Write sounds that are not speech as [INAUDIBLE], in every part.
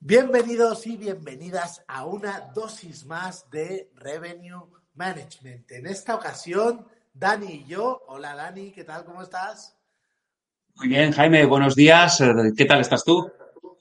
Bienvenidos y bienvenidas a una dosis más de Revenue Management. En esta ocasión, Dani y yo. Hola Dani, ¿qué tal? ¿Cómo estás? Muy bien, Jaime, buenos días. ¿Qué tal estás tú?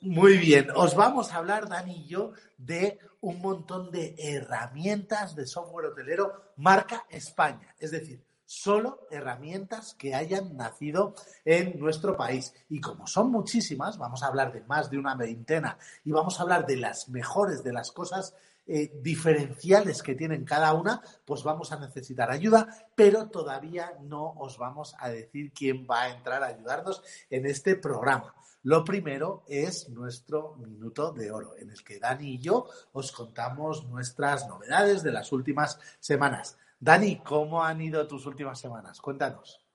Muy bien, os vamos a hablar, Dani y yo, de un montón de herramientas de software hotelero marca España. Es decir, solo herramientas que hayan nacido en nuestro país. Y como son muchísimas, vamos a hablar de más de una veintena y vamos a hablar de las mejores de las cosas eh, diferenciales que tienen cada una, pues vamos a necesitar ayuda, pero todavía no os vamos a decir quién va a entrar a ayudarnos en este programa. Lo primero es nuestro minuto de oro, en el que Dani y yo os contamos nuestras novedades de las últimas semanas. Dani, ¿cómo han ido tus últimas semanas? Cuéntanos.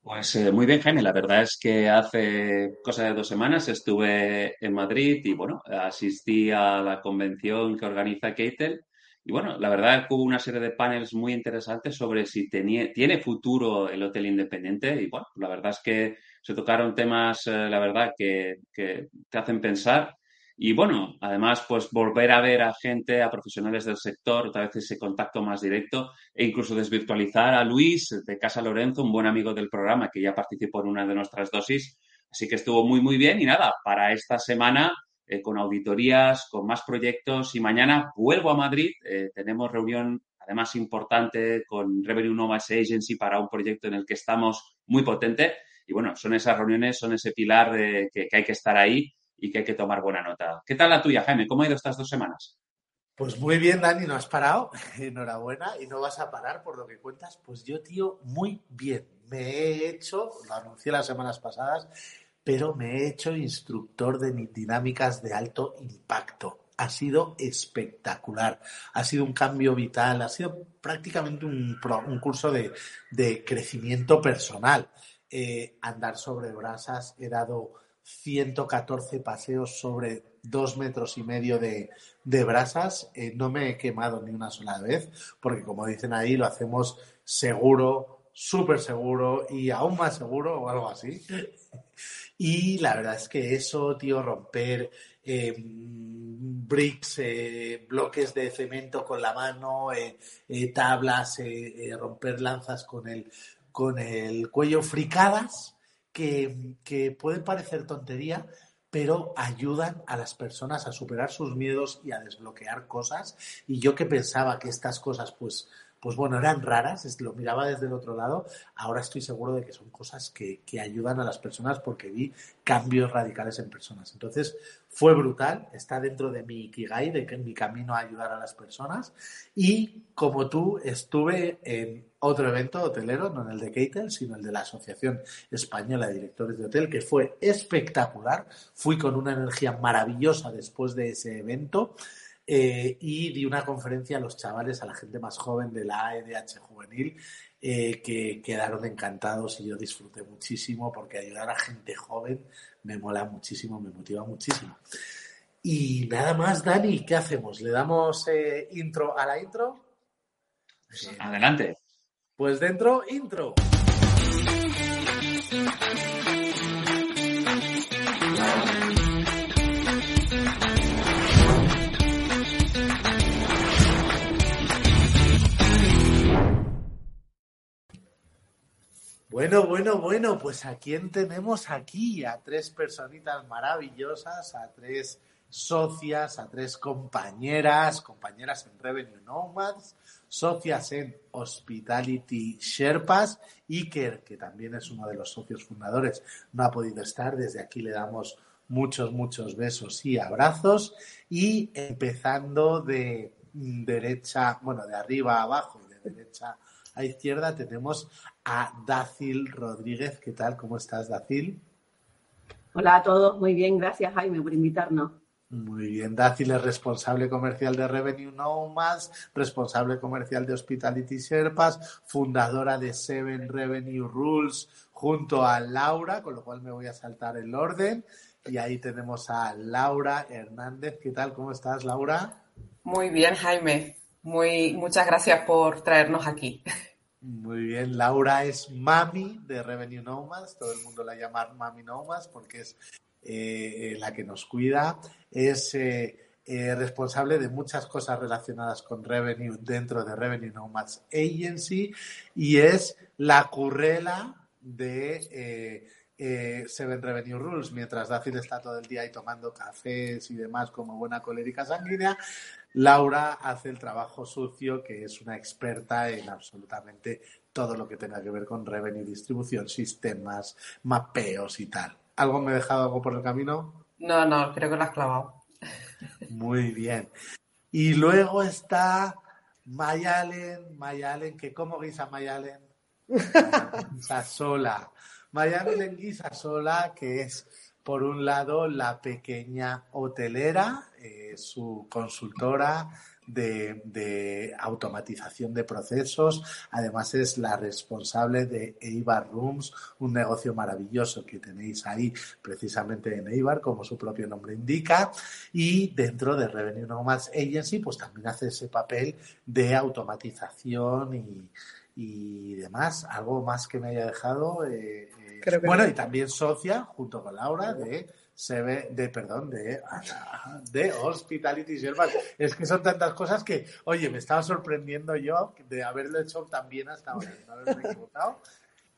Pues eh, muy bien, Jaime. La verdad es que hace cosa de dos semanas estuve en Madrid y bueno, asistí a la convención que organiza Keitel. Y bueno, la verdad es que hubo una serie de paneles muy interesantes sobre si tiene futuro el hotel independiente. Y bueno, la verdad es que se tocaron temas, eh, la verdad, que, que te hacen pensar. Y bueno, además, pues volver a ver a gente, a profesionales del sector, otra vez ese contacto más directo e incluso desvirtualizar a Luis de Casa Lorenzo, un buen amigo del programa que ya participó en una de nuestras dosis. Así que estuvo muy, muy bien. Y nada, para esta semana, eh, con auditorías, con más proyectos y mañana vuelvo a Madrid. Eh, tenemos reunión, además, importante con Revenue Nomas Agency para un proyecto en el que estamos muy potente. Y bueno, son esas reuniones, son ese pilar de, que hay que estar ahí y que hay que tomar buena nota. ¿Qué tal la tuya, Jaime? ¿Cómo ha ido estas dos semanas? Pues muy bien, Dani, no has parado. [LAUGHS] Enhorabuena y no vas a parar por lo que cuentas. Pues yo, tío, muy bien. Me he hecho, lo anuncié las semanas pasadas, pero me he hecho instructor de dinámicas de alto impacto. Ha sido espectacular, ha sido un cambio vital, ha sido prácticamente un, curso de, crecimiento personal. Eh, andar sobre brasas, he dado 114 paseos sobre dos metros y medio de, brasas. Eh, no me he quemado ni una sola vez, porque como dicen ahí, lo hacemos seguro, súper seguro y aún más seguro o algo así. Y la verdad es que eso, tío, romper eh, bricks, eh, bloques de cemento con la mano, tablas, romper lanzas con el, con el cuello fricadas que, pueden parecer tontería, pero ayudan a las personas a superar sus miedos y a desbloquear cosas. Y yo que pensaba que estas cosas, pues, pues bueno, eran raras, lo miraba desde el otro lado, ahora estoy seguro de que son cosas que, que, ayudan a las personas porque vi cambios radicales en personas. Entonces, fue brutal, está dentro de mi Ikigai, de que mi camino a ayudar a las personas. Y como tú, estuve en otro evento hotelero, no en el de Keitel, sino el de la Asociación Española de Directores de Hotel, que fue espectacular. Fui con una energía maravillosa después de ese evento eh, y di una conferencia a los chavales, a la gente más joven de la AEDH juvenil, eh, que quedaron encantados y yo disfruté muchísimo porque ayudar a gente joven me mola muchísimo, me motiva muchísimo. Y nada más, Dani, ¿qué hacemos? ¿Le damos eh, intro a la intro? Adelante. Pues dentro, intro. Bueno, bueno, bueno, pues a quién tenemos aquí, a tres personitas maravillosas, a tres socias, a tres compañeras, compañeras en Revenue Nomads, socias en Hospitality Sherpas, Iker, que también es uno de los socios fundadores, no ha podido estar, desde aquí le damos muchos, muchos besos y abrazos, y empezando de derecha, bueno, de arriba a abajo de derecha izquierda tenemos a Dacil Rodríguez. ¿Qué tal? ¿Cómo estás, Dacil? Hola a todos, muy bien, gracias Jaime por invitarnos. Muy bien, Dacil es responsable comercial de Revenue Nomads, responsable comercial de Hospitality Sherpas, fundadora de Seven Revenue Rules junto a Laura, con lo cual me voy a saltar el orden. Y ahí tenemos a Laura Hernández. ¿Qué tal? ¿Cómo estás, Laura? Muy bien, Jaime. Muy, muchas gracias por traernos aquí. Muy bien, Laura es mami de Revenue Nomads, todo el mundo la llama mami Nomads porque es la que nos cuida, es responsable de muchas cosas relacionadas con revenue dentro de Revenue Nomads Agency. Y es la currela de eh, Seven Revenue Rules, mientras David está todo el día ahí tomando cafés y demás como buena colérica sanguínea, Laura hace el trabajo sucio, que es una experta en absolutamente todo lo que tenga que ver con revenue, distribución, sistemas, mapeos y tal. ¿Algo me he dejado algo por el camino? No, no, creo que lo has clavado. Muy bien. Y luego está Mayalen, Mayalen, que ¿cómo guisa Mayalen? [LAUGHS] Guisa sola. Miami Lenguisa Sola, que es por un lado la pequeña hotelera, eh, su consultora de, automatización de procesos. Además es la responsable de Eibar Rooms, un negocio maravilloso que tenéis ahí precisamente en Eibar, como su propio nombre indica. Y dentro de Revenue Nomads Agency, pues también hace ese papel de automatización y, y demás. ¿Algo más que me haya dejado? Eh, bueno, y también socia, junto con Laura, de ve de perdón, de, [LAUGHS] de Hospitality Service. Es que son tantas cosas que, oye, me estaba sorprendiendo yo de haberlo hecho tan bien hasta ahora, no haberme equivocado.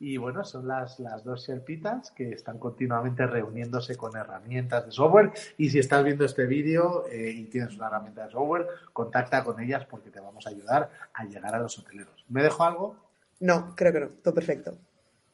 Y bueno, son las, las dos Sherpitas que están continuamente reuniéndose con herramientas de software. Y si estás viendo este vídeo eh, y tienes una herramienta de software, contacta con ellas porque te vamos a ayudar a llegar a los hoteleros. ¿Me dejo algo? No, creo que no. Todo perfecto.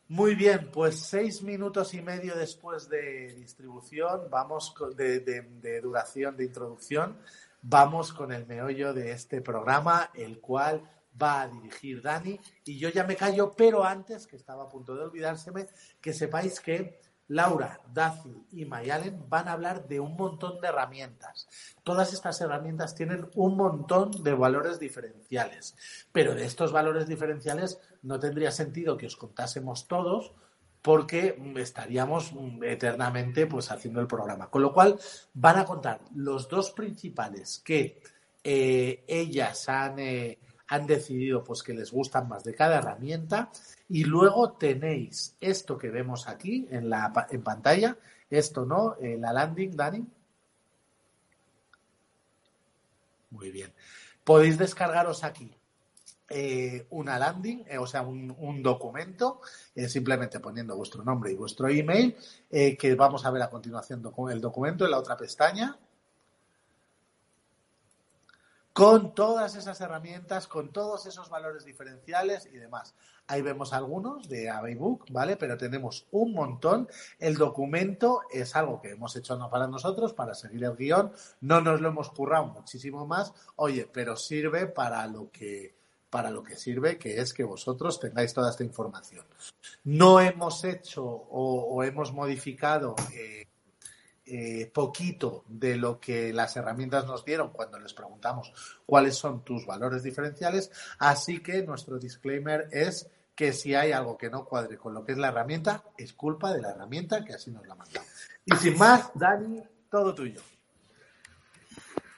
Muy bien, pues seis minutos y medio después de distribución, vamos de, de, duración de introducción, vamos con el meollo de este programa, el cual va a dirigir Dani. Y yo ya me callo, pero antes, que estaba a punto de olvidárseme, que sepáis que Laura, Daci y Mayalen van a hablar de un montón de herramientas. Todas estas herramientas tienen un montón de valores diferenciales, pero de estos valores diferenciales no tendría sentido que os contásemos todos porque estaríamos eternamente pues haciendo el programa. Con lo cual van a contar los dos principales que eh, ellas han, eh, han decidido pues que les gustan más de cada herramienta y luego tenéis esto que vemos aquí en, la, en pantalla, esto, ¿no? Eh, la landing, Dani. Muy bien. Podéis descargaros aquí eh, una landing, eh, o sea, un, documento, simplemente poniendo vuestro nombre y vuestro email, que vamos a ver a continuación el documento en la otra pestaña con todas esas herramientas, con todos esos valores diferenciales y demás. Ahí vemos algunos de Abaybook, ¿vale? Pero tenemos un montón. El documento es algo que hemos hecho para nosotros, para seguir el guion. No nos lo hemos currado muchísimo más. Oye, pero sirve para lo que para lo que sirve, que es que vosotros tengáis toda esta información. No hemos hecho o, hemos modificado eh, eh, poquito de lo que las herramientas nos dieron cuando les preguntamos cuáles son tus valores diferenciales, así que nuestro disclaimer es que si hay algo que no cuadre con lo que es la herramienta, es culpa de la herramienta que así nos la manda. Y sin más, Dani, todo tuyo.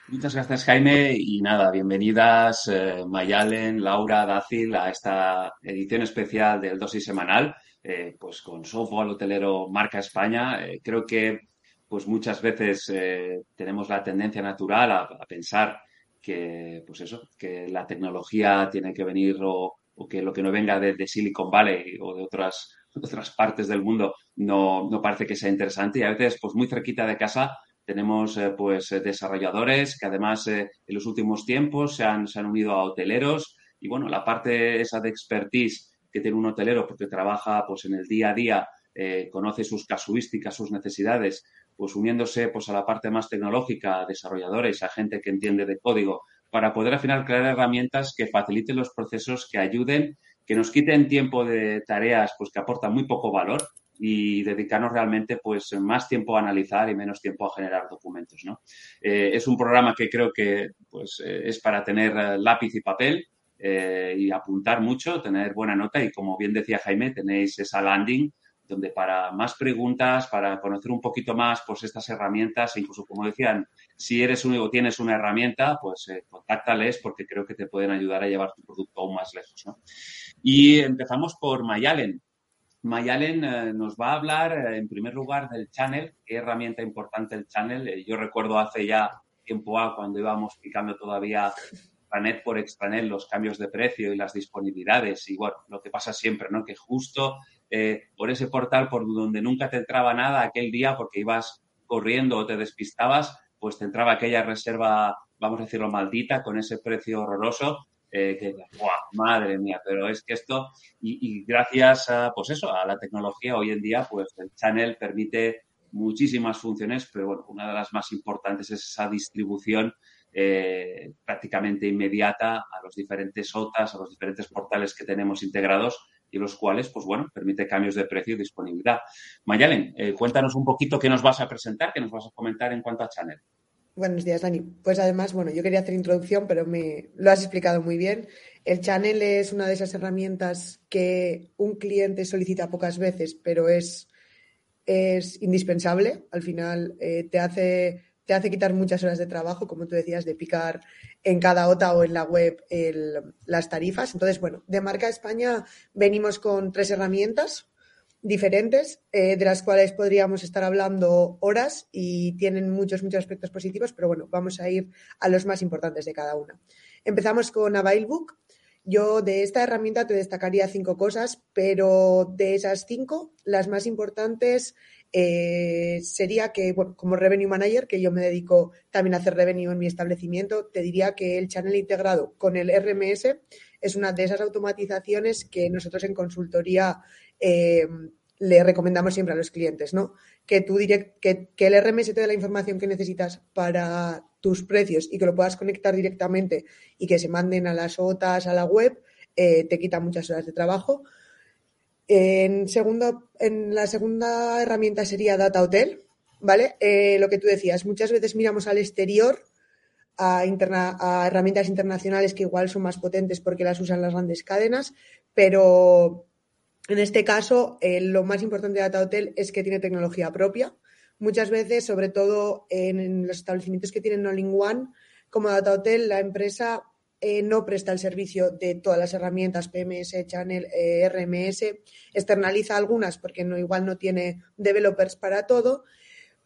Muchas gracias, Jaime. Y nada, bienvenidas eh, Mayalen, Laura, Dacil a esta edición especial del dosis semanal, eh, pues con software hotelero marca España. creo que pues muchas veces eh, tenemos la tendencia natural a, pensar que, pues eso, que la tecnología tiene que venir o, que lo que no venga de, Silicon Valley o de otras, [LAUGHS] otras partes del mundo no, no, parece que sea interesante. Y a veces, pues muy cerquita de casa tenemos eh, pues desarrolladores que además eh, en los últimos tiempos se han, se han unido a hoteleros. Y bueno, la parte esa de expertise que tiene un hotelero porque trabaja pues en el día a día, conoce sus casuísticas, sus necesidades, pues uniéndose pues a la parte más tecnológica, desarrolladores, a gente que entiende de código, para poder al final crear herramientas que faciliten los procesos, que ayuden, que nos quiten tiempo de tareas pues que aportan muy poco valor y dedicarnos realmente pues más tiempo a analizar y menos tiempo a generar documentos. ¿no? Eh, es un programa que creo que pues, eh, es para tener eh, lápiz y papel y apuntar mucho, tener buena nota y como bien decía Jaime, tenéis esa landing donde para más preguntas, para conocer un poquito más pues estas herramientas, e incluso como decían, si eres único tienes una herramienta, pues eh, contáctales porque creo que te pueden ayudar a llevar tu producto aún más lejos. Y empezamos por Mayalen. Mayalen eh, nos va a hablar eh, en primer lugar del channel, qué herramienta importante el channel. Eh, yo recuerdo hace ya tiempo a cuando íbamos picando todavía extranet por extranet los cambios de precio y las disponibilidades y bueno, lo que pasa siempre, ¿no? Que justo por ese portal por donde nunca te entraba nada aquel día porque ibas corriendo o te despistabas, pues te entraba aquella reserva, vamos a decirlo, maldita con ese precio horroroso eh, que madre mía, pero es que esto, y, gracias a, pues eso, a la tecnología hoy en día, pues el channel permite muchísimas funciones, pero bueno, una de las más importantes es esa distribución eh, prácticamente inmediata a los diferentes OTAs, a los diferentes portales que tenemos integrados y los cuales, pues bueno, permite cambios de precio y disponibilidad. Mayalen, eh, cuéntanos un poquito qué nos vas a presentar, qué nos vas a comentar en cuanto a Channel. Buenos días, Dani. Pues además, bueno, yo quería hacer introducción, pero me lo has explicado muy bien. El channel es una de esas herramientas que un cliente solicita pocas veces, pero es, es indispensable. Al final eh, te, hace, te hace quitar muchas horas de trabajo, como tú decías, de picar en cada OTA o en la web las tarifas. Entonces, bueno, de marca España venimos con tres herramientas diferentes, eh, de las cuales podríamos estar hablando horas y tienen muchos, muchos aspectos positivos, pero bueno, vamos a ir a los más importantes de cada una. Empezamos con Availbook. Yo de esta herramienta te destacaría cinco cosas, pero de esas cinco, las más importantes eh, sería que, bueno, como Revenue Manager, que yo me dedico también a hacer revenue en mi establecimiento, te diría que el channel integrado con el RMS es una de esas automatizaciones que nosotros en consultoría eh, le recomendamos siempre a los clientes, ¿no? Que, tú direct, que, el RMS te dé la información que necesitas para tus precios y que lo puedas conectar directamente y que se manden a las OTAs, a la web, eh, te quita muchas horas de trabajo. En, segundo, en la segunda herramienta sería Data Hotel, ¿vale? Eh, lo que tú decías, muchas veces miramos al exterior a, herramientas internacionales que igual son más potentes porque las usan las grandes cadenas, pero en este caso, eh, lo más importante de Data Hotel es que tiene tecnología propia. Muchas veces, sobre todo en, los establecimientos que tienen All-in-One, como Data Hotel, la empresa eh, no presta el servicio de todas las herramientas PMS, Channel, eh, RMS, externaliza algunas porque no, igual no tiene developers para todo,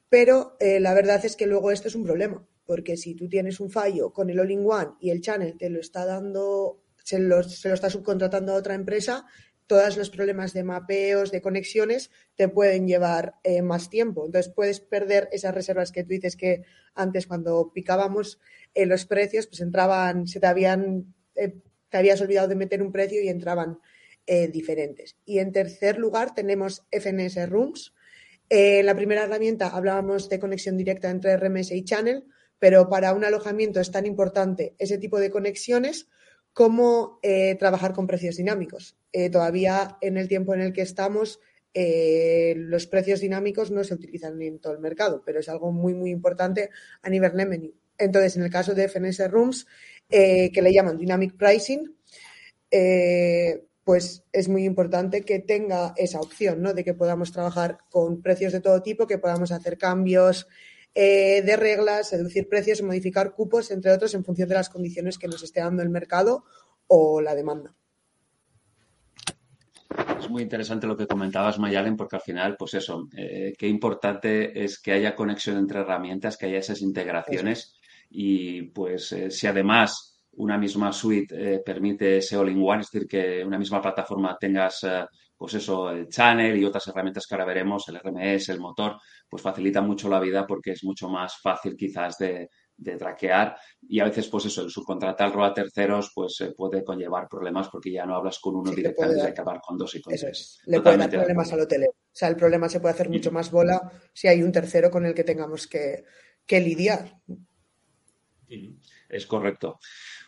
pero la verdad es que luego esto es un problema, porque si tú tienes un fallo con el All-in-One y el Channel te lo está dando, se lo está subcontratando a otra empresa, todos los problemas de mapeos, de conexiones, te pueden llevar eh, más tiempo. Entonces puedes perder esas reservas que tú dices que antes cuando picábamos eh, los precios, pues entraban, se te habían, eh, te habías olvidado de meter un precio y entraban diferentes. Y en tercer lugar tenemos FNS Rooms. en la primera herramienta hablábamos de conexión directa entre RMS y Channel, pero para un alojamiento es tan importante ese tipo de conexiones cómo eh, trabajar con precios dinámicos. Eh, todavía en el tiempo en el que estamos, eh, los precios dinámicos no se utilizan en todo el mercado, pero es algo muy, muy importante a nivel revenue. Entonces, en el caso de FNS Rooms, que le llaman Dynamic Pricing, pues es muy importante que tenga esa opción, ¿no? De que podamos trabajar con precios de todo tipo, que podamos hacer cambios eh, de reglas, reducir precios, modificar cupos, entre otros, en función de las condiciones que nos esté dando el mercado o la demanda. Es muy interesante lo que comentabas, Mayalen, porque al final, pues eso, eh, qué importante es que haya conexión entre herramientas, que haya esas integraciones. Y pues eh, si además una misma suite permite ese all-in-one, es decir, que una misma plataforma tengas pues eso, el channel y otras herramientas que ahora veremos, el RMS, el motor, pues facilita mucho la vida porque es mucho más fácil quizás de, traquear y a veces pues eso, el subcontratar a terceros pues puede conllevar problemas porque ya no hablas con uno directamente, hay que hablar con dos y con tres. Le puede dar problemas al hotel. O sea, el problema se puede hacer mucho más bola si hay un tercero con el que tengamos que, que lidiar. Es correcto.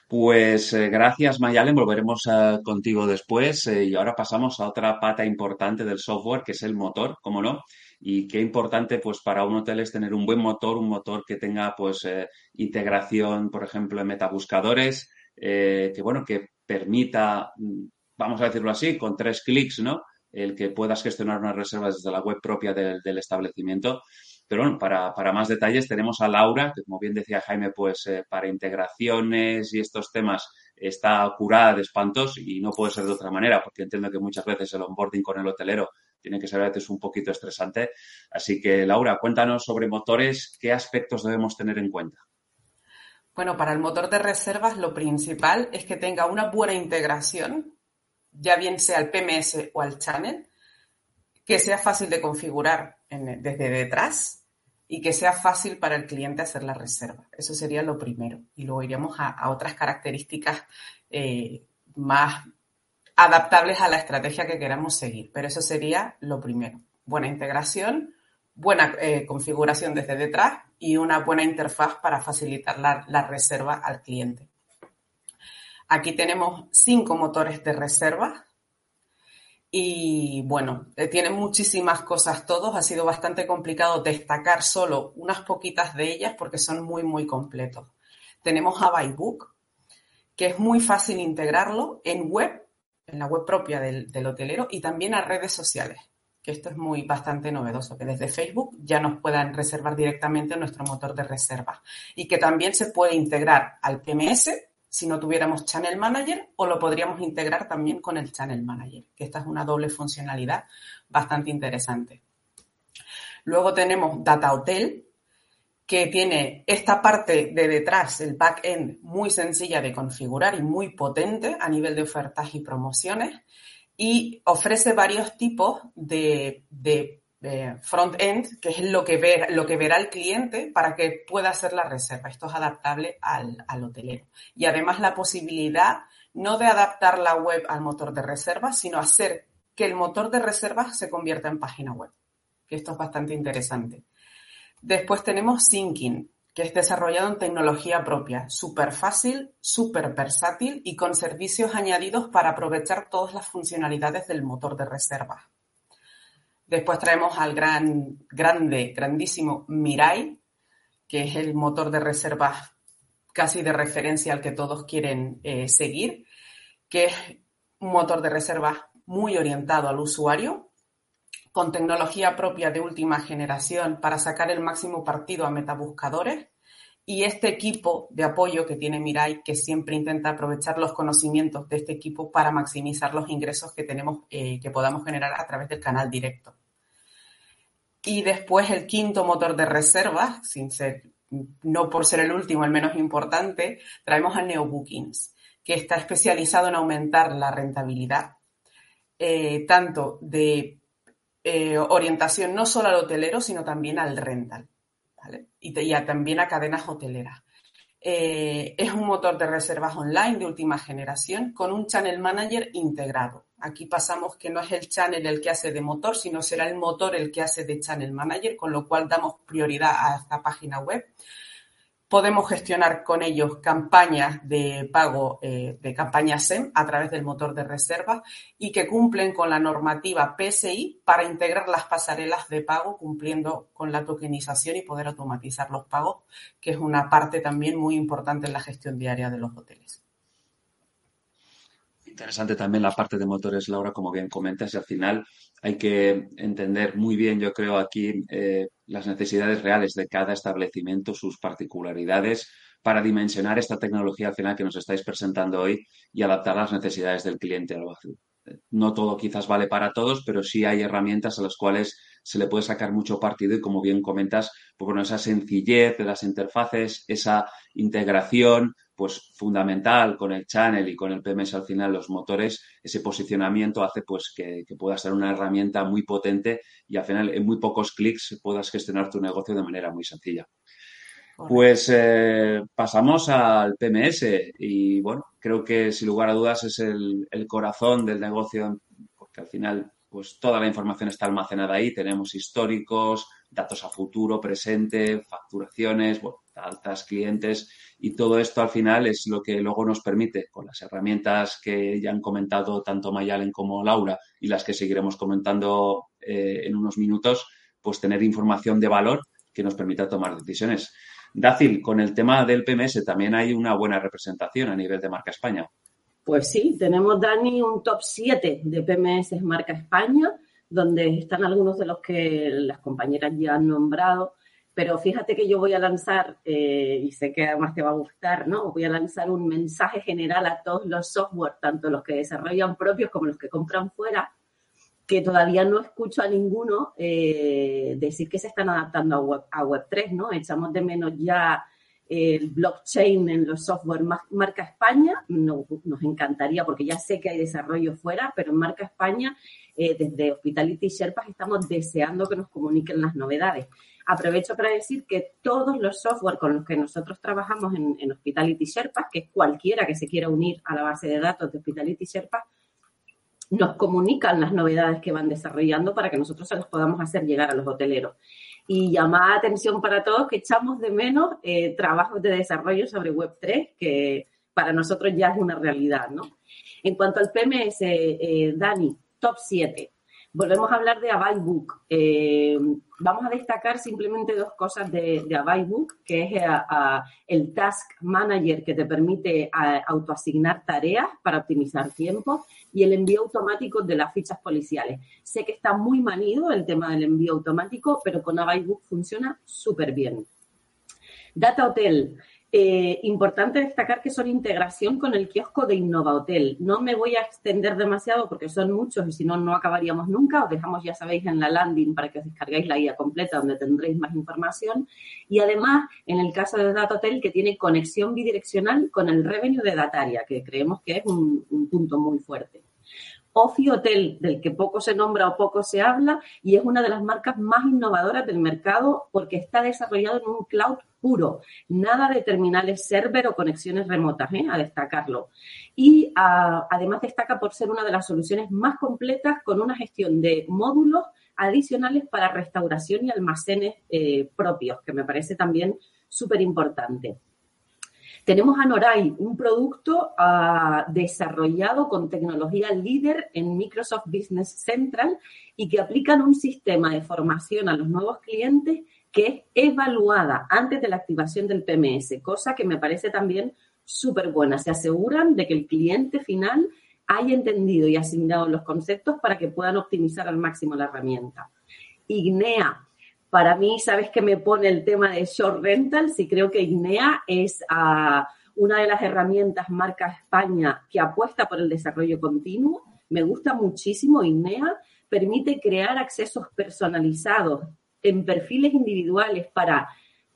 Pues eh, gracias, Mayalen. Volveremos eh, contigo después. Eh, y ahora pasamos a otra pata importante del software, que es el motor, ¿cómo no? Y qué importante, pues, para un hotel es tener un buen motor, un motor que tenga, pues, integración, por ejemplo, en metabuscadores, que, bueno, que permita, mm, vamos a decirlo así, con tres clics, ¿no? El que puedas gestionar unas reservas desde la web propia del establecimiento. Pero bueno, para, más detalles tenemos a Laura, que como bien decía Jaime, pues eh, para integraciones y estos temas está curada de espantos y no puede ser de otra manera, porque entiendo que muchas veces el onboarding con el hotelero tiene que ser a veces un poquito estresante. Así que, Laura, cuéntanos sobre motores, ¿qué aspectos debemos tener en cuenta? Bueno, para el motor de reservas lo principal es que tenga una buena integración, ya bien sea al PMS o al channel, que sea fácil de configurar desde detrás y que sea fácil para el cliente hacer la reserva. Eso sería lo primero. Y luego iríamos a, otras características eh, más adaptables a la estrategia que queramos seguir. Pero eso sería lo primero. Buena integración, buena eh, configuración desde detrás y una buena interfaz para facilitar la, la reserva al cliente. Aquí tenemos cinco motores de reserva y bueno, eh, tienen muchísimas cosas todos. Ha sido bastante complicado destacar solo unas poquitas de ellas porque son muy, muy completos. Tenemos a Bybook, que es muy fácil integrarlo en web, en la web propia del, hotelero y también a redes sociales, que esto es muy bastante novedoso, que desde Facebook ya nos puedan reservar directamente nuestro motor de reserva y que también se puede integrar al PMS si no tuviéramos Channel Manager o lo podríamos integrar también con el Channel Manager, que esta es una doble funcionalidad bastante interesante. Luego tenemos Data Hotel, que tiene esta parte de detrás, el back-end, muy sencilla de configurar y muy potente a nivel de ofertas y promociones y ofrece varios tipos de, de front-end, que es lo que, ver, lo que verá el cliente para que pueda hacer la reserva. Esto es adaptable al, al hotelero. Y además la posibilidad no de adaptar la web al motor de reserva, sino hacer que el motor de reserva se convierta en página web. Que esto es bastante interesante. Después tenemos Syncing, que es desarrollado en tecnología propia, súper fácil, súper versátil y con servicios añadidos para aprovechar todas las funcionalidades del motor de reserva. Después traemos al gran, grande, grandísimo Mirai, que es el motor de reservas casi de referencia al que todos quieren eh, seguir, que es un motor de reservas muy orientado al usuario, con tecnología propia de última generación para sacar el máximo partido a metabuscadores y este equipo de apoyo que tiene Mirai, que siempre intenta aprovechar los conocimientos de este equipo para maximizar los ingresos que tenemos, eh, que podamos generar a través del canal directo. Y después el quinto motor de reserva, sin ser, no por ser el último, el menos importante, traemos a NeoBookings, que está especializado en aumentar la rentabilidad, eh, tanto de eh, orientación no solo al hotelero, sino también al rental, ¿vale? Y, también a cadenas hoteleras. Eh, es un motor de reservas online de última generación con un channel manager integrado. Aquí pasamos que no es el channel el que hace de motor, sino será el motor el que hace de channel manager, con lo cual damos prioridad a esta página web. Podemos gestionar con ellos campañas de pago eh, de campañas SEM a través del motor de reserva y que cumplen con la normativa PSI para integrar las pasarelas de pago cumpliendo con la tokenización y poder automatizar los pagos, que es una parte también muy importante en la gestión diaria de los hoteles. Interesante también la parte de motores, Laura, como bien comentas, y al final hay que entender muy bien, yo creo, aquí eh, las necesidades reales de cada establecimiento, sus particularidades, para dimensionar esta tecnología al final que nos estáis presentando hoy y adaptar las necesidades del cliente. No todo quizás vale para todos, pero sí hay herramientas a las cuales se le puede sacar mucho partido y como bien comentas, pues bueno, esa sencillez de las interfaces, esa integración, pues fundamental con el channel y con el PMS al final los motores, ese posicionamiento hace pues que, pueda ser una herramienta muy potente y al final en muy pocos clics puedas gestionar tu negocio de manera muy sencilla. Pues eh, pasamos al PMS y bueno, creo que sin lugar a dudas es el, el, corazón del negocio porque al final pues toda la información está almacenada ahí, tenemos históricos, datos a futuro, presente, facturaciones, bueno, altas clientes y todo esto al final es lo que luego nos permite, con las herramientas que ya han comentado tanto Mayalen como Laura y las que seguiremos comentando eh, en unos minutos, pues tener información de valor que nos permita tomar decisiones. Dácil, con el tema del PMS también hay una buena representación a nivel de marca España. Pues sí, tenemos, Dani, un top 7 de PMS marca España, donde están algunos de los que las compañeras ya han nombrado pero fíjate que yo voy a lanzar, eh, y sé que además te va a gustar, ¿no? Voy a lanzar un mensaje general a todos los software, tanto los que desarrollan propios como los que compran fuera, que todavía no escucho a ninguno eh, decir que se están adaptando a, Web, a Web3, ¿no? Echamos de menos ya el blockchain en los software marca España, nos encantaría porque ya sé que hay desarrollo fuera, pero en marca España, eh, desde Hospitality Sherpas estamos deseando que nos comuniquen las novedades. Aprovecho para decir que todos los software con los que nosotros trabajamos en, Hospitality Sherpas, que es cualquiera que se quiera unir a la base de datos de Hospitality Sherpas, nos comunican las novedades que van desarrollando para que nosotros se las podamos hacer llegar a los hoteleros y llamada atención para todos que echamos de menos eh, trabajos de desarrollo sobre Web3, que para nosotros ya es una realidad, ¿no? En cuanto al PMS, eh, Dani, top 7. Volvemos a hablar de Avaybook. Eh, vamos a destacar simplemente dos cosas de, de que es el Task Manager que te permite autoasignar tareas para optimizar tiempo y el envío automático de las fichas policiales. Sé que está muy manido el tema del envío automático, pero con Avaybook funciona súper bien. Data Hotel. Eh, importante destacar que son integración con el kiosco de Innova Hotel. No me voy a extender demasiado porque son muchos y si no, no acabaríamos nunca. Os dejamos, ya sabéis, en la landing para que os descarguéis la guía completa donde tendréis más información. Y además, en el caso de Data Hotel, que tiene conexión bidireccional con el revenue de Dataria, que creemos que es un, un punto muy fuerte. Ofi Hotel, del que poco se nombra o poco se habla, y es una de las marcas más innovadoras del mercado porque está desarrollado en un cloud puro, nada de terminales server o conexiones remotas, ¿eh? a destacarlo. Y además destaca por ser una de las soluciones más completas con una gestión de módulos adicionales para restauración y almacenes eh, propios, que me parece también súper importante. Tenemos a Noray, un producto uh, desarrollado con tecnología líder en Microsoft Business Central y que aplican un sistema de formación a los nuevos clientes que es evaluada antes de la activación del PMS, cosa que me parece también súper buena. Se aseguran de que el cliente final haya entendido y asignado los conceptos para que puedan optimizar al máximo la herramienta. Ignea, para mí, ¿sabes qué me pone el tema de short rentals? Y creo que INEA es uh, una de las herramientas marca España que apuesta por el desarrollo continuo. Me gusta muchísimo INEA. Permite crear accesos personalizados en perfiles individuales para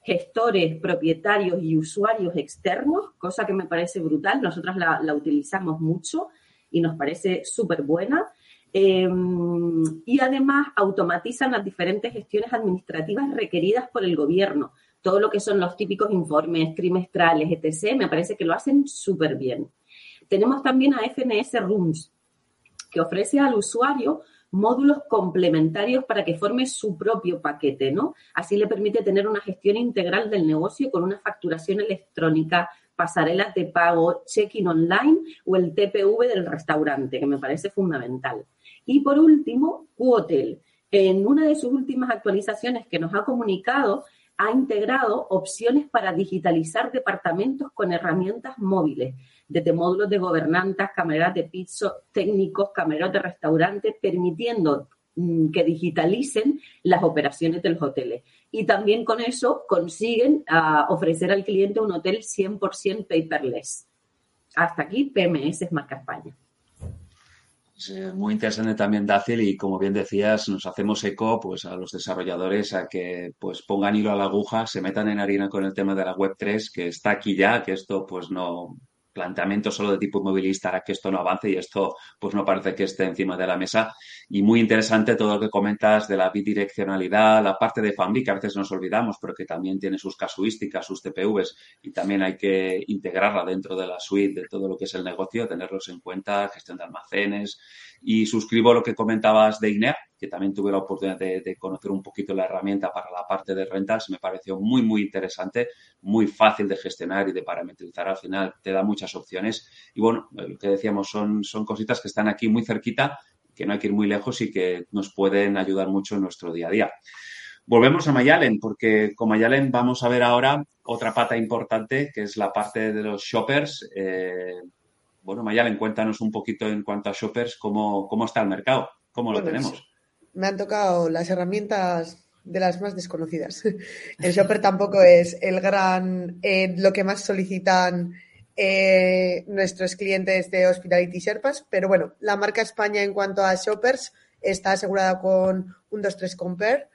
gestores, propietarios y usuarios externos, cosa que me parece brutal. Nosotras la, utilizamos mucho y nos parece súper buena. Em, y además automatizan las diferentes gestiones administrativas requeridas por el gobierno. Todo lo que son los típicos informes trimestrales, etc., me parece que lo hacen súper bien. Tenemos también a FNS Rooms, que ofrece al usuario módulos complementarios para que forme su propio paquete, ¿no? Así le permite tener una gestión integral del negocio con una facturación electrónica, pasarelas de pago, check-in online o el TPV del restaurante, que me parece fundamental. Y por último, Qhotel. En una de sus últimas actualizaciones que nos ha comunicado, ha integrado opciones para digitalizar departamentos con herramientas móviles, desde módulos de gobernantas, cámaras de piso, técnicos, camareros de restaurante, permitiendo mm, que digitalicen las operaciones de los hoteles. Y también con eso consiguen uh, ofrecer al cliente un hotel 100% paperless. Hasta aquí PMS Marca España. Eh, muy interesante también, Dacil, y como bien decías, nos hacemos eco pues, a los desarrolladores a que pues, pongan hilo a la aguja, se metan en harina con el tema de la Web3, que está aquí ya, que esto pues no, planteamiento solo de tipo inmovilista hará que esto no avance y esto pues no parece que esté encima de la mesa. Y muy interesante todo lo que comentas de la bidireccionalidad, la parte de Family, que a veces nos olvidamos, pero que también tiene sus casuísticas, sus TPVs y también hay que integrarla dentro de la suite de todo lo que es el negocio, tenerlos en cuenta, gestión de almacenes, y suscribo lo que comentabas de que también tuve la oportunidad de, conocer un poquito la herramienta para la parte de rentas. Me pareció muy, muy interesante, muy fácil de gestionar y de parametrizar. Al final te da muchas opciones. Y bueno, lo que decíamos son, son cositas que están aquí muy cerquita, que no hay que ir muy lejos y que nos pueden ayudar mucho en nuestro día a día. Volvemos a Mayalen, porque con Mayalen vamos a ver ahora otra pata importante, que es la parte de los shoppers. Eh, bueno, Mayalen, cuéntanos un poquito en cuanto a shoppers, cómo, cómo está el mercado, cómo lo tenemos. Me han tocado las herramientas de las más desconocidas. [LAUGHS] El shopper tampoco es el gran, eh, lo que más solicitan eh, nuestros clientes de Hospitality Sherpas, pero bueno, la marca España en cuanto a shoppers está asegurada con un 2-3 Compare.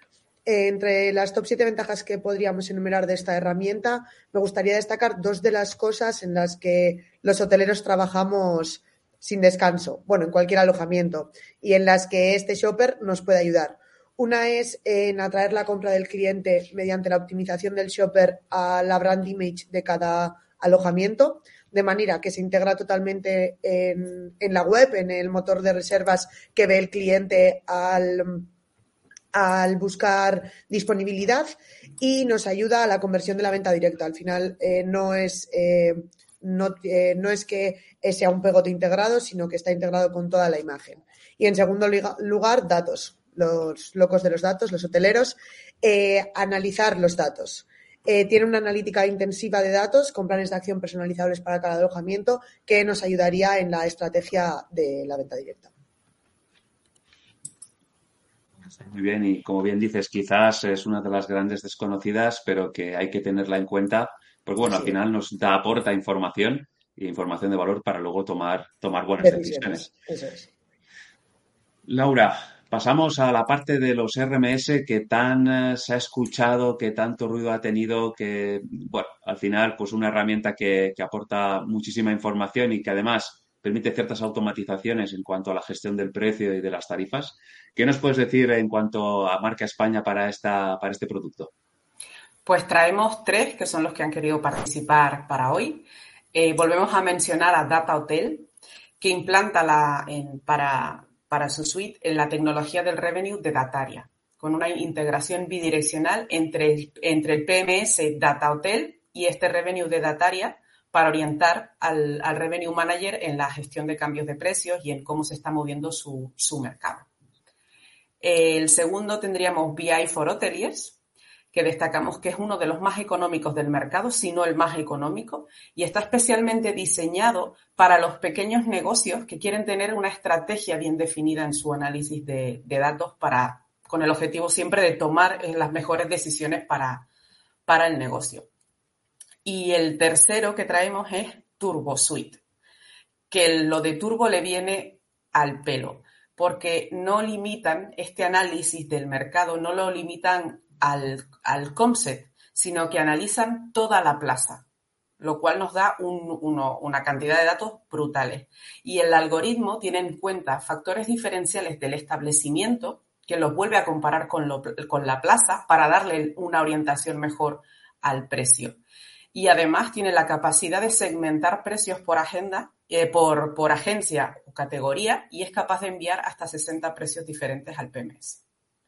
Entre las top 7 ventajas que podríamos enumerar de esta herramienta, me gustaría destacar dos de las cosas en las que los hoteleros trabajamos sin descanso, bueno, en cualquier alojamiento, y en las que este shopper nos puede ayudar. Una es en atraer la compra del cliente mediante la optimización del shopper a la brand image de cada alojamiento, de manera que se integra totalmente en, la web, en el motor de reservas que ve el cliente al, al buscar disponibilidad y nos ayuda a la conversión de la venta directa. Al final eh, no es eh, no, eh, no, es que sea un pegote integrado, sino que está integrado con toda la imagen. Y en segundo lugar, datos los locos de los datos, los hoteleros, eh, analizar los datos. Tiene una analítica intensiva de datos con planes de acción personalizables para cada alojamiento que nos ayudaría en la estrategia de la venta directa. Muy bien, y como bien dices, quizás es una de las grandes desconocidas, pero que hay que tenerla en cuenta, porque bueno, al final nos da, aporta información y información de valor para luego tomar, tomar buenas decisiones. Eso es. Laura, Pasamos a la parte de los RMS que tan eh, se ha escuchado, que tanto ruido ha tenido, que, bueno, al final, pues una herramienta que, aporta muchísima información y que además permite ciertas automatizaciones en cuanto a la gestión del precio y de las tarifas. ¿Qué nos puedes decir en cuanto a marca España para, esta, para este producto? Pues traemos tres que son los que han querido participar para hoy. Eh, volvemos a mencionar a Data Hotel, que implanta la, para para su suite en la tecnología del revenue de Dataria, con una integración bidireccional entre el, entre el PMS Data Hotel y este revenue de Dataria para orientar al, revenue manager en la gestión de cambios de precios y en cómo se está moviendo su, su mercado. El segundo tendríamos BI for Hoteliers, que destacamos que es uno de los más económicos del mercado, si no el más económico, y está especialmente diseñado para los pequeños negocios que quieren tener una estrategia bien definida en su análisis de, datos para, con el objetivo siempre de tomar las mejores decisiones para, para el negocio. Y el tercero que traemos es Turbo Suite, que lo de Turbo le viene al pelo, porque no limitan este análisis del mercado, no lo limitan al, al COMSET, sino que analizan toda la plaza, lo cual nos da una cantidad de datos brutales. Y el algoritmo tiene en cuenta factores diferenciales del establecimiento que los vuelve a comparar con, con la plaza para darle una orientación mejor al precio. Y además tiene la capacidad de segmentar precios por agenda, eh, por, por agencia o categoría y es capaz de enviar hasta 60 precios diferentes al PMS.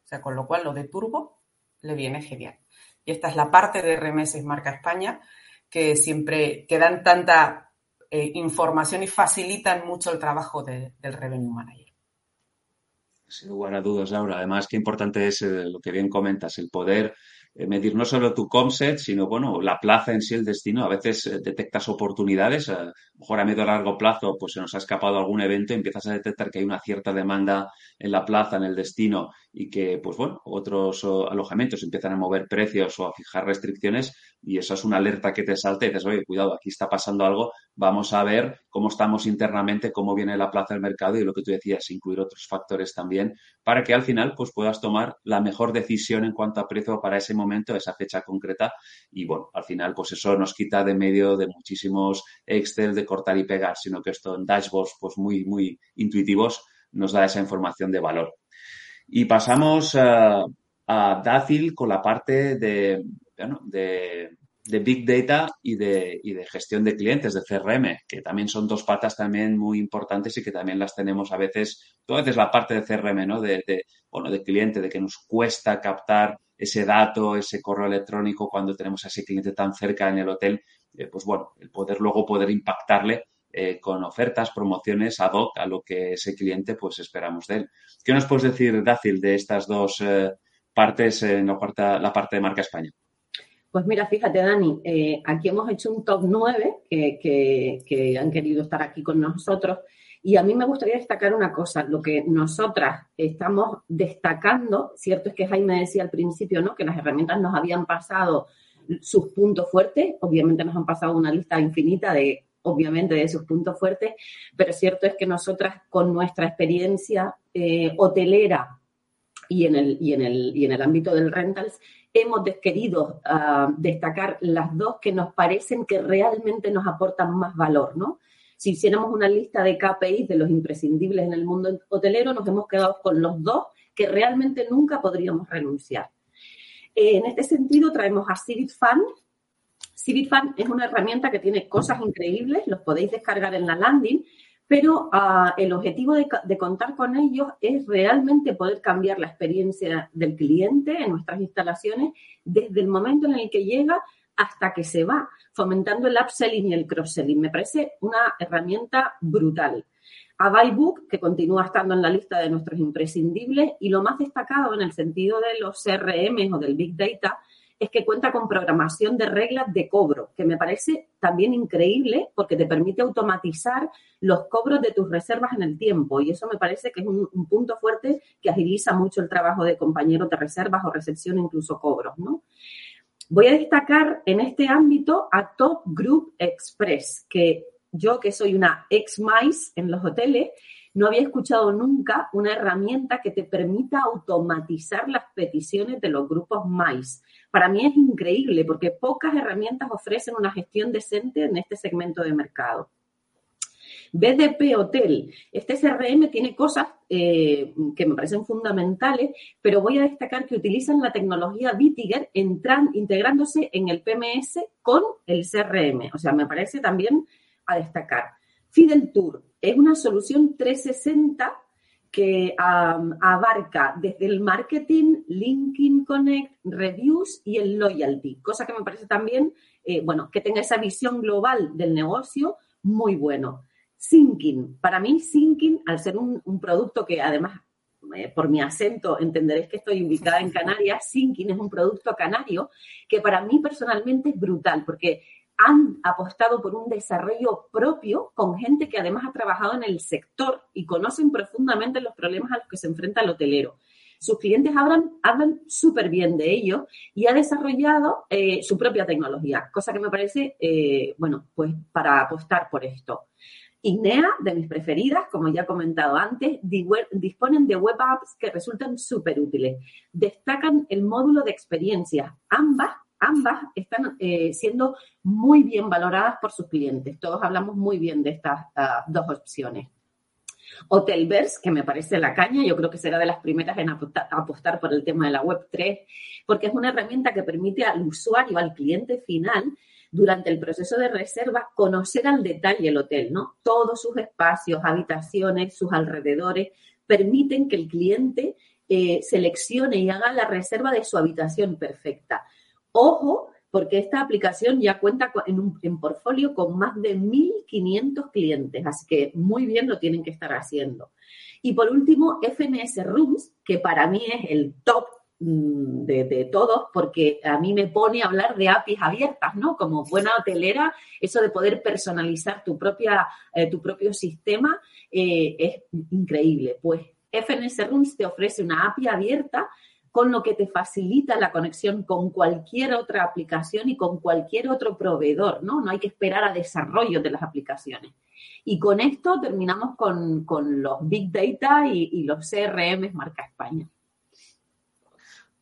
O sea, con lo cual lo de Turbo le viene genial. Y esta es la parte de remeses Marca España que siempre que dan tanta eh, información y facilitan mucho el trabajo del Revenue Manager. Sin lugar a dudas, Laura. Además, qué importante es eh, lo que bien comentas, el poder medir no solo tu comset, sino bueno, la plaza en sí, el destino. A veces detectas oportunidades, lo mejor a medio o largo plazo, pues se nos ha escapado algún evento empiezas a detectar que hay una cierta demanda en la plaza, en el destino, y que, pues bueno, otros alojamientos empiezan a mover precios o a fijar restricciones y eso es una alerta que te salta y dices, oye, cuidado, aquí está pasando algo, vamos a ver cómo estamos internamente, cómo viene la plaza del mercado y lo que tú decías, incluir otros factores también para que al final pues puedas tomar la mejor decisión en cuanto a precio para ese momento, esa fecha concreta y bueno, al final pues eso nos quita de medio de muchísimos Excel de cortar y pegar, sino que esto en dashboards pues muy, muy intuitivos nos da esa información de valor. Y pasamos a, a Dacil con la parte de, de, Big Data y de, y de, gestión de clientes, de CRM, que también son dos patas también muy importantes y que también las tenemos a veces, todas veces la parte de CRM, ¿no? De, bueno, de cliente, de que nos cuesta captar ese dato, ese correo electrónico cuando tenemos a ese cliente tan cerca en el hotel, eh, pues bueno, el poder luego poder impactarle eh, con ofertas, promociones ad hoc a lo que ese cliente pues esperamos de él. ¿Qué nos puedes decir, Dácil, de estas dos eh, partes en la, la parte de marca España? Pues mira, fíjate, Dani, eh, aquí hemos hecho un top 9 que, han querido estar aquí con nosotros Y a mí me gustaría destacar una cosa, lo que nosotras estamos destacando, cierto es que Jaime decía al principio, ¿no? Que las herramientas nos habían pasado sus puntos fuertes, obviamente nos han pasado una lista infinita de, obviamente, de sus puntos fuertes, pero cierto es que nosotras con nuestra experiencia eh, hotelera y en, el, y, en el, y en el ámbito del rentals, hemos querido uh, destacar las dos que nos parecen que realmente nos aportan más valor, ¿no? Si hiciéramos una lista de KPIs de los imprescindibles en el mundo hotelero, nos hemos quedado con los dos que realmente nunca podríamos renunciar. Eh, en este sentido, traemos a Civic Fund es una herramienta que tiene cosas increíbles, los podéis descargar en la landing, pero uh, el objetivo de, contar con ellos es realmente poder cambiar la experiencia del cliente en nuestras instalaciones desde el momento en el que llega hasta que se va, fomentando el upselling y el cross-selling. Me parece una herramienta brutal. A Buybook, que continúa estando en la lista de nuestros imprescindibles, y lo más destacado en el sentido de los CRM o del Big Data es que cuenta con programación de reglas de cobro, que me parece también increíble porque te permite automatizar los cobros de tus reservas en el tiempo y eso me parece que es un, un punto fuerte que agiliza mucho el trabajo de compañeros de reservas o recepción, incluso cobros, ¿no? Voy a destacar en este ámbito a Top Group Express, que yo que soy una ex-MICE en los hoteles, no había escuchado nunca una herramienta que te permita automatizar las peticiones de los grupos MICE. Para mí es increíble porque pocas herramientas ofrecen una gestión decente en este segmento de mercado. BDP Hotel. Este CRM tiene cosas eh, que me parecen fundamentales, pero voy a destacar que utilizan la tecnología entran, integrándose en el PMS con el CRM. O sea, me parece también a destacar. Fidel Tour es una solución 360 que abarca desde el marketing, linking connect, reviews y el loyalty, cosa que me parece también, eh, bueno, que tenga esa visión global del negocio muy bueno. Syncing, para mí Syncing, al ser un, producto que además eh, por mi acento entenderéis que estoy ubicada en Canarias, Syncing es un producto canario que para mí personalmente es brutal porque han apostado por un desarrollo propio con gente que además ha trabajado en el sector y conocen profundamente los problemas a los que se enfrenta el hotelero. Sus clientes hablan, hablan súper bien de ello y ha desarrollado eh, su propia tecnología, cosa que me parece, eh, bueno, pues para apostar por esto. INEA, de mis preferidas, como ya he comentado antes, disponen de web apps que resultan súper útiles. Destacan el módulo de experiencias. Ambas ambas están eh, siendo muy bien valoradas por sus clientes. Todos hablamos muy bien de estas uh, dos opciones. Hotelverse, que me parece la caña, yo creo que será de las primeras en apostar, apostar por el tema de la Web3, porque es una herramienta que permite al usuario, al cliente final, durante el proceso de reserva, conocer al detalle el hotel, ¿no? Todos sus espacios, habitaciones, sus alrededores, permiten que el cliente eh, seleccione y haga la reserva de su habitación perfecta. Ojo, porque esta aplicación ya cuenta en, un, en portfolio con más de 1.500 clientes, así que muy bien lo tienen que estar haciendo. Y por último, FNS Rooms, que para mí es el top mm, de, de, todos, porque a mí me pone a hablar de APIs abiertas, ¿no? Como buena hotelera, eso de poder personalizar tu, propia, eh, tu propio sistema eh, es increíble. Pues FNS Rooms te ofrece una API abierta con lo que te facilita la conexión con cualquier otra aplicación y con cualquier otro proveedor, ¿no? No hay que esperar a desarrollo de las aplicaciones. Y con esto terminamos con, con los Big Data y, y los CRM marca España.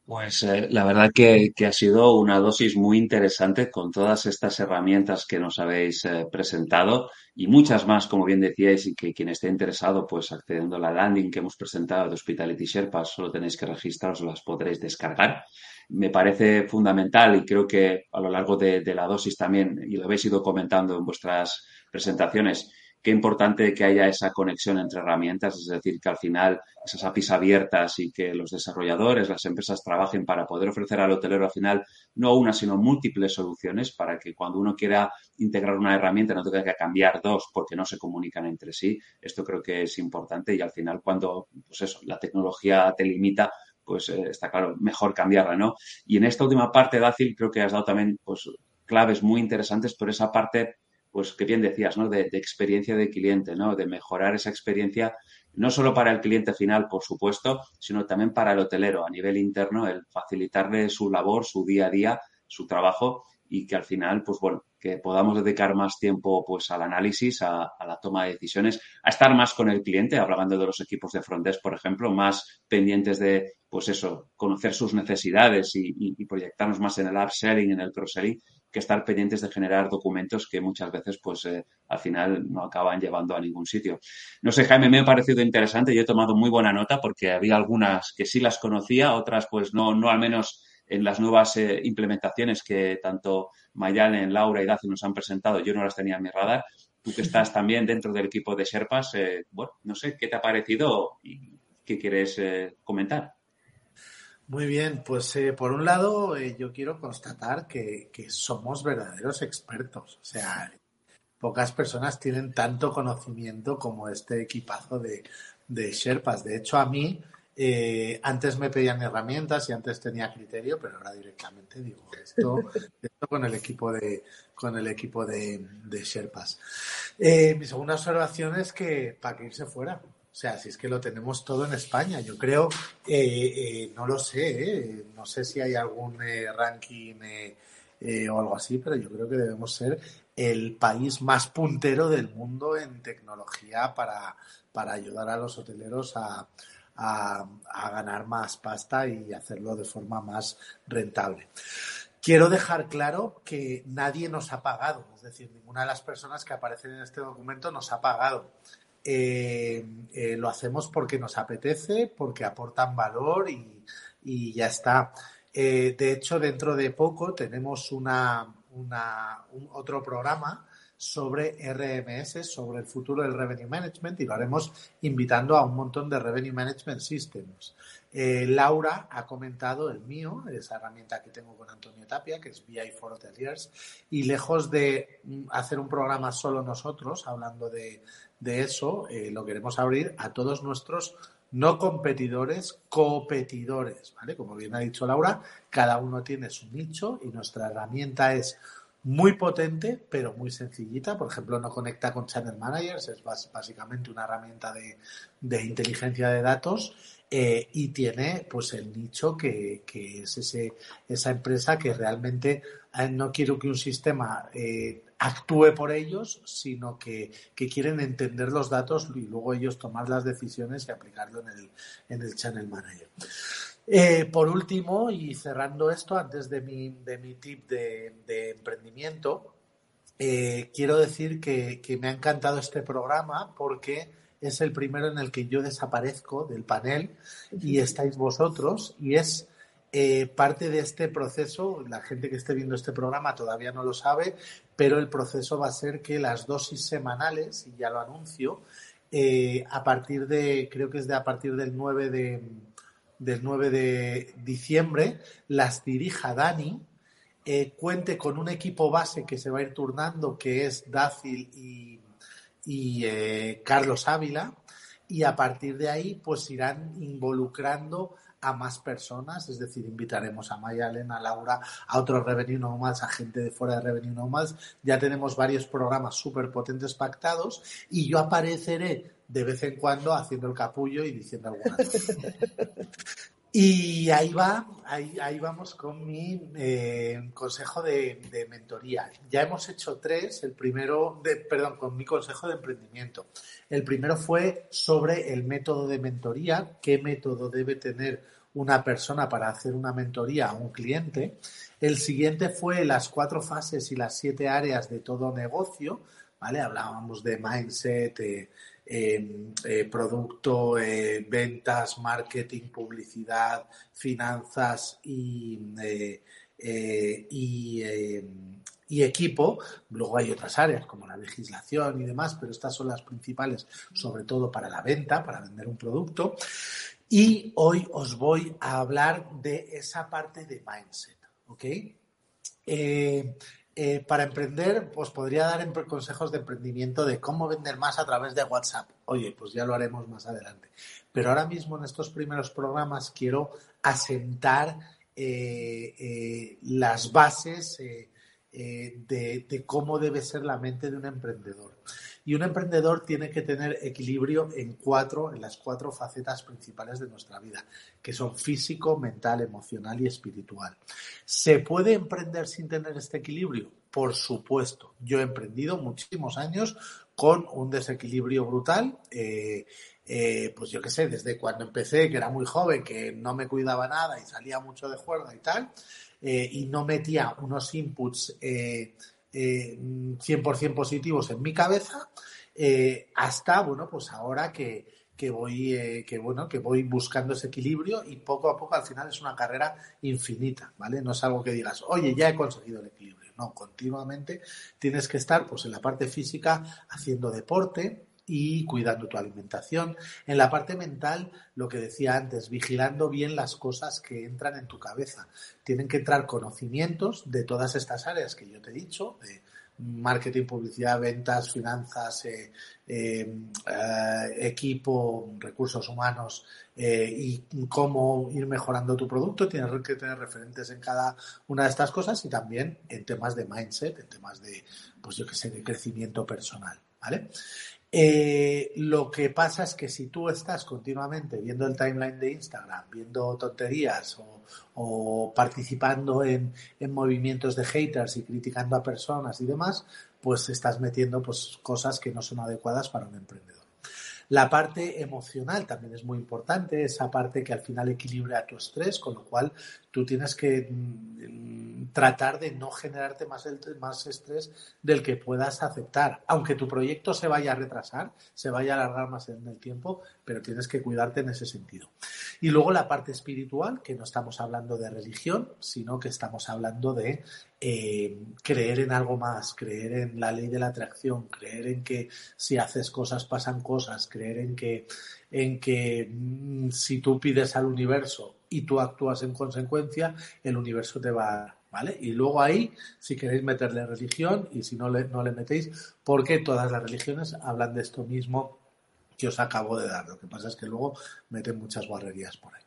Pues eh, la verdad que, que, ha sido una dosis muy interesante con todas estas herramientas que nos habéis eh, presentado y muchas más, como bien decíais, y que quien esté interesado, pues accediendo a la landing que hemos presentado de Hospitality Sherpa, solo tenéis que registraros, las podréis descargar. Me parece fundamental y creo que a lo largo de, de la dosis también, y lo habéis ido comentando en vuestras presentaciones, qué importante que haya esa conexión entre herramientas, es decir, que al final esas APIs abiertas y que los desarrolladores, las empresas trabajen para poder ofrecer al hotelero al final no una, sino múltiples soluciones para que cuando uno quiera integrar una herramienta no tenga que cambiar dos porque no se comunican entre sí. Esto creo que es importante y al final cuando, pues eso, la tecnología te limita, pues eh, está claro, mejor cambiarla, ¿no? Y en esta última parte, Dacil, creo que has dado también, pues, claves muy interesantes por esa parte pues que bien decías, ¿no? De, experiencia de cliente, ¿no? De mejorar esa experiencia no solo para el cliente final, por supuesto, sino también para el hotelero a nivel interno, el facilitarle su labor, su día a día, su trabajo y que al final, pues bueno, que podamos dedicar más tiempo pues al análisis, a, la toma de decisiones, a estar más con el cliente, hablando de los equipos de frontdesk, por ejemplo, más pendientes de, pues eso, conocer sus necesidades y, proyectarnos más en el upselling, en el cross-selling, que estar pendientes de generar documentos que muchas veces, pues eh, al final no acaban llevando a ningún sitio. No sé, Jaime, me ha parecido interesante. Yo he tomado muy buena nota porque había algunas que sí las conocía, otras pues no, no al menos en las nuevas eh, implementaciones que tanto Mayalen, Laura y Daci nos han presentado, yo no las tenía en mi radar. Tú que estás también dentro del equipo de Sherpas, eh, bueno, no sé, ¿qué te ha parecido y qué quieres eh, comentar? Muy bien, pues por un lado yo quiero constatar que, somos verdaderos expertos. O sea, pocas personas tienen tanto conocimiento como este equipazo de, de Sherpas. De hecho, a mí eh, antes me pedían herramientas y antes tenía criterio, pero ahora directamente digo esto, esto con el equipo de con el equipo de, Sherpas. Eh, mi segunda observación es que para que irse fuera. O sea, si es que lo tenemos todo en España, yo creo, eh, no lo sé, no sé si hay algún ranking o algo así, pero yo creo que debemos ser el país más puntero del mundo en tecnología para, para ayudar a los hoteleros a, a, ganar más pasta y hacerlo de forma más rentable. Quiero dejar claro que nadie nos ha pagado, es decir, ninguna de las personas que aparecen en este documento nos ha pagado. Eh, eh, lo hacemos porque nos apetece, porque aportan valor y, ya está. Eh, de hecho, dentro de poco tenemos una, otro programa sobre RMS, sobre el futuro del Revenue Management y lo haremos invitando a un montón de Revenue Management Systems. Eh, Laura ha comentado el mío, esa herramienta que tengo con Antonio Tapia, que es BI for Hoteliers, y lejos de mm, hacer un programa solo nosotros, hablando de, eso, eh, lo queremos abrir a todos nuestros no competidores, competidores, ¿vale? Como bien ha dicho Laura, cada uno tiene su nicho y nuestra herramienta es muy potente, pero muy sencillita. Por ejemplo, no conecta con Channel Managers, es básicamente una herramienta de, inteligencia de datos eh, y tiene pues el nicho que, es ese, esa empresa que realmente eh, no quiero que un sistema eh, actúe por ellos, sino que, quieren entender los datos y luego ellos tomar las decisiones y aplicarlo en el, en el Channel Manager. Por último, y cerrando esto, antes de mi, de mi tip de, emprendimiento, eh, quiero decir que, me ha encantado este programa porque es el primero en el que yo desaparezco del panel y estáis vosotros y es eh, parte de este proceso. La gente que esté viendo este programa todavía no lo sabe, pero el proceso va a ser que las dosis semanales, y ya lo anuncio, a partir de, creo que es de a partir del 9 de del 9 de diciembre las dirija Dani, eh, cuente con un equipo base que se va a ir turnando, que es Dácil y, eh, Carlos Ávila, y a partir de ahí pues irán involucrando a más personas, es decir, invitaremos a Mayalen, a Laura, a otros Revenue Nomads, a gente de fuera de Revenue Nomads. Ya tenemos varios programas súper potentes pactados y yo apareceré de vez en cuando haciendo el capullo y diciendo alguna cosa. [LAUGHS] Y ahí va, ahí, vamos con mi eh, consejo de, mentoría. Ya hemos hecho tres, el primero, perdón, con mi consejo de emprendimiento. El primero fue sobre el método de mentoría, qué método debe tener una persona para hacer una mentoría a un cliente. El siguiente fue las cuatro fases y las siete áreas de todo negocio, ¿vale? Hablábamos de mindset, eh, producto, eh, ventas, marketing, publicidad, finanzas y, eh, y, equipo. Luego hay otras áreas como la legislación y demás, pero estas son las principales, sobre todo para la venta, para vender un producto. Y hoy os voy a hablar de esa parte de mindset, ¿ok? Eh, para emprender, pues podría dar consejos de emprendimiento de cómo vender más a través de WhatsApp. Oye, pues ya lo haremos más adelante. Pero ahora mismo en estos primeros programas quiero asentar eh, eh, las bases eh, de, cómo debe ser la mente de un emprendedor. Y un emprendedor tiene que tener equilibrio en cuatro, en las cuatro facetas principales de nuestra vida, que son físico, mental, emocional y espiritual. ¿Se puede emprender sin tener este equilibrio? Por supuesto. Yo he emprendido muchísimos años con un desequilibrio brutal. Eh, eh, pues yo qué sé, desde cuando empecé, que era muy joven, que no me cuidaba nada y salía mucho de juerga y tal, eh, y no metía unos inputs eh, 100% eh, positivos en mi cabeza, eh, hasta, bueno, pues ahora que, que voy, que, bueno, que voy buscando ese equilibrio y poco a poco al final es una carrera infinita, ¿vale? No es algo que digas, oye, ya he conseguido el equilibrio. No, continuamente tienes que estar pues en la parte física haciendo deporte, y cuidando tu alimentación. En la parte mental, lo que decía antes, vigilando bien las cosas que entran en tu cabeza. Tienen que entrar conocimientos de todas estas áreas que yo te he dicho, de marketing, publicidad, ventas, finanzas, eh, eh, eh, equipo, recursos humanos y cómo ir mejorando tu producto. Tienes que tener referentes en cada una de estas cosas y también en temas de mindset, en temas de, pues yo que sé, de crecimiento personal. ¿Vale? Eh, lo que pasa es que si tú estás continuamente viendo el timeline de Instagram, viendo tonterías o, participando en, en, movimientos de haters y criticando a personas y demás, pues estás metiendo pues, cosas que no son adecuadas para un emprendedor. La parte emocional también es muy importante, esa parte que al final equilibra tu estrés, con lo cual tú tienes que mm, tratar de no generarte más, más estrés del que puedas aceptar. Aunque tu proyecto se vaya a retrasar, se vaya a alargar más en el tiempo, pero tienes que cuidarte en ese sentido. Y luego la parte espiritual, que no estamos hablando de religión, sino que estamos hablando de eh, creer en algo más, creer en la ley de la atracción, creer en que si haces cosas pasan cosas, creer en que, en que mm, si tú pides al universo y tú actúas en consecuencia, el universo te va a. ¿Vale? Y luego ahí, si queréis meterle religión y si no le, no le metéis, porque todas las religiones hablan de esto mismo que os acabo de dar. Lo que pasa es que luego meten muchas guarrerías por ahí.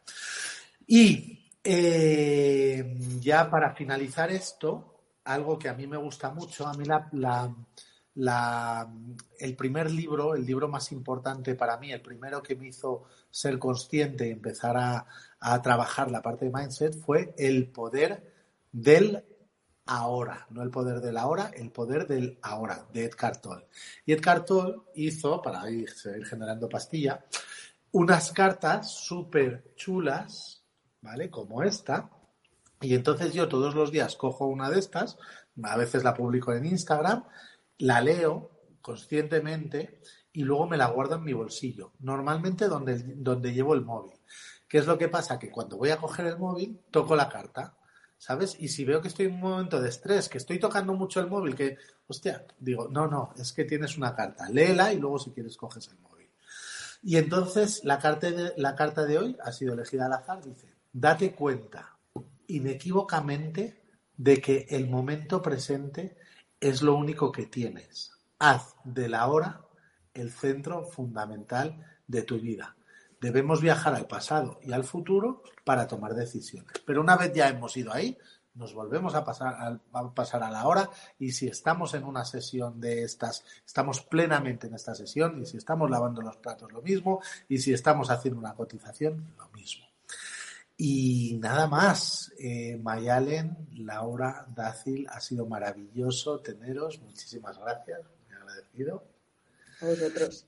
Y eh, ya para finalizar esto, algo que a mí me gusta mucho, a mí la, el primer libro, el libro más importante para mí, el primero que me hizo ser consciente y empezar a, trabajar la parte de mindset fue el poder del ahora, no el poder del ahora, el poder del ahora, de Edgar Tolle. Y Edgar Tolle hizo, para ir, generando pastilla, unas cartas súper chulas, ¿vale? Como esta. Y entonces yo todos los días cojo una de estas, a veces la publico en Instagram, la leo conscientemente y luego me la guardo en mi bolsillo, normalmente donde, donde llevo el móvil. ¿Qué es lo que pasa? Que cuando voy a coger el móvil, toco la carta, ¿sabes? Y si veo que estoy en un momento de estrés, que estoy tocando mucho el móvil, que, hostia, digo, no, no, es que tienes una carta, léela y luego si quieres coges el móvil. Y entonces la carta de, la carta de hoy ha sido elegida al azar, dice, date cuenta inequívocamente de que el momento presente es lo único que tienes. Haz de la hora el centro fundamental de tu vida. Debemos viajar al pasado y al futuro para tomar decisiones. Pero una vez ya hemos ido ahí, nos volvemos a pasar, a, pasar a la hora y si estamos en una sesión de estas, estamos plenamente en esta sesión y si estamos lavando los platos lo mismo y si estamos haciendo una cotización lo mismo. Y nada más, eh, Mayalen, Laura, Dácil, ha sido maravilloso teneros, muchísimas gracias, muy agradecido. A vosotros.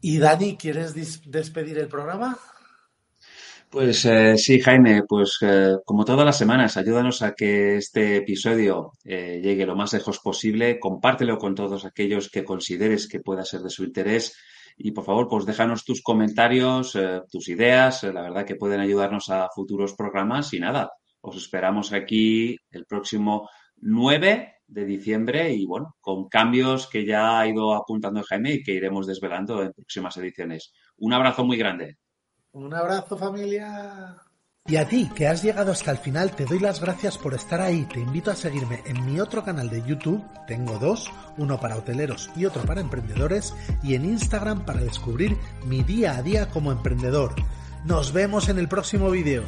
Y Dani, ¿quieres despedir el programa? Pues eh, sí, Jaime, pues eh, como todas las semanas, ayúdanos a que este episodio eh, llegue lo más lejos posible, compártelo con todos aquellos que consideres que pueda ser de su interés y por favor, pues déjanos tus comentarios, tus ideas, la verdad que pueden ayudarnos a futuros programas y nada, os esperamos aquí el próximo 9 de diciembre y bueno, con cambios que ya ha ido apuntando Jaime y que iremos desvelando en próximas ediciones. Un abrazo muy grande. Un abrazo familia. Y a ti, que has llegado hasta el final, te doy las gracias por estar ahí. Te invito a seguirme en mi otro canal de YouTube, tengo dos, uno para hoteleros y otro para emprendedores, y en Instagram para descubrir mi día a día como emprendedor. Nos vemos en el próximo vídeo.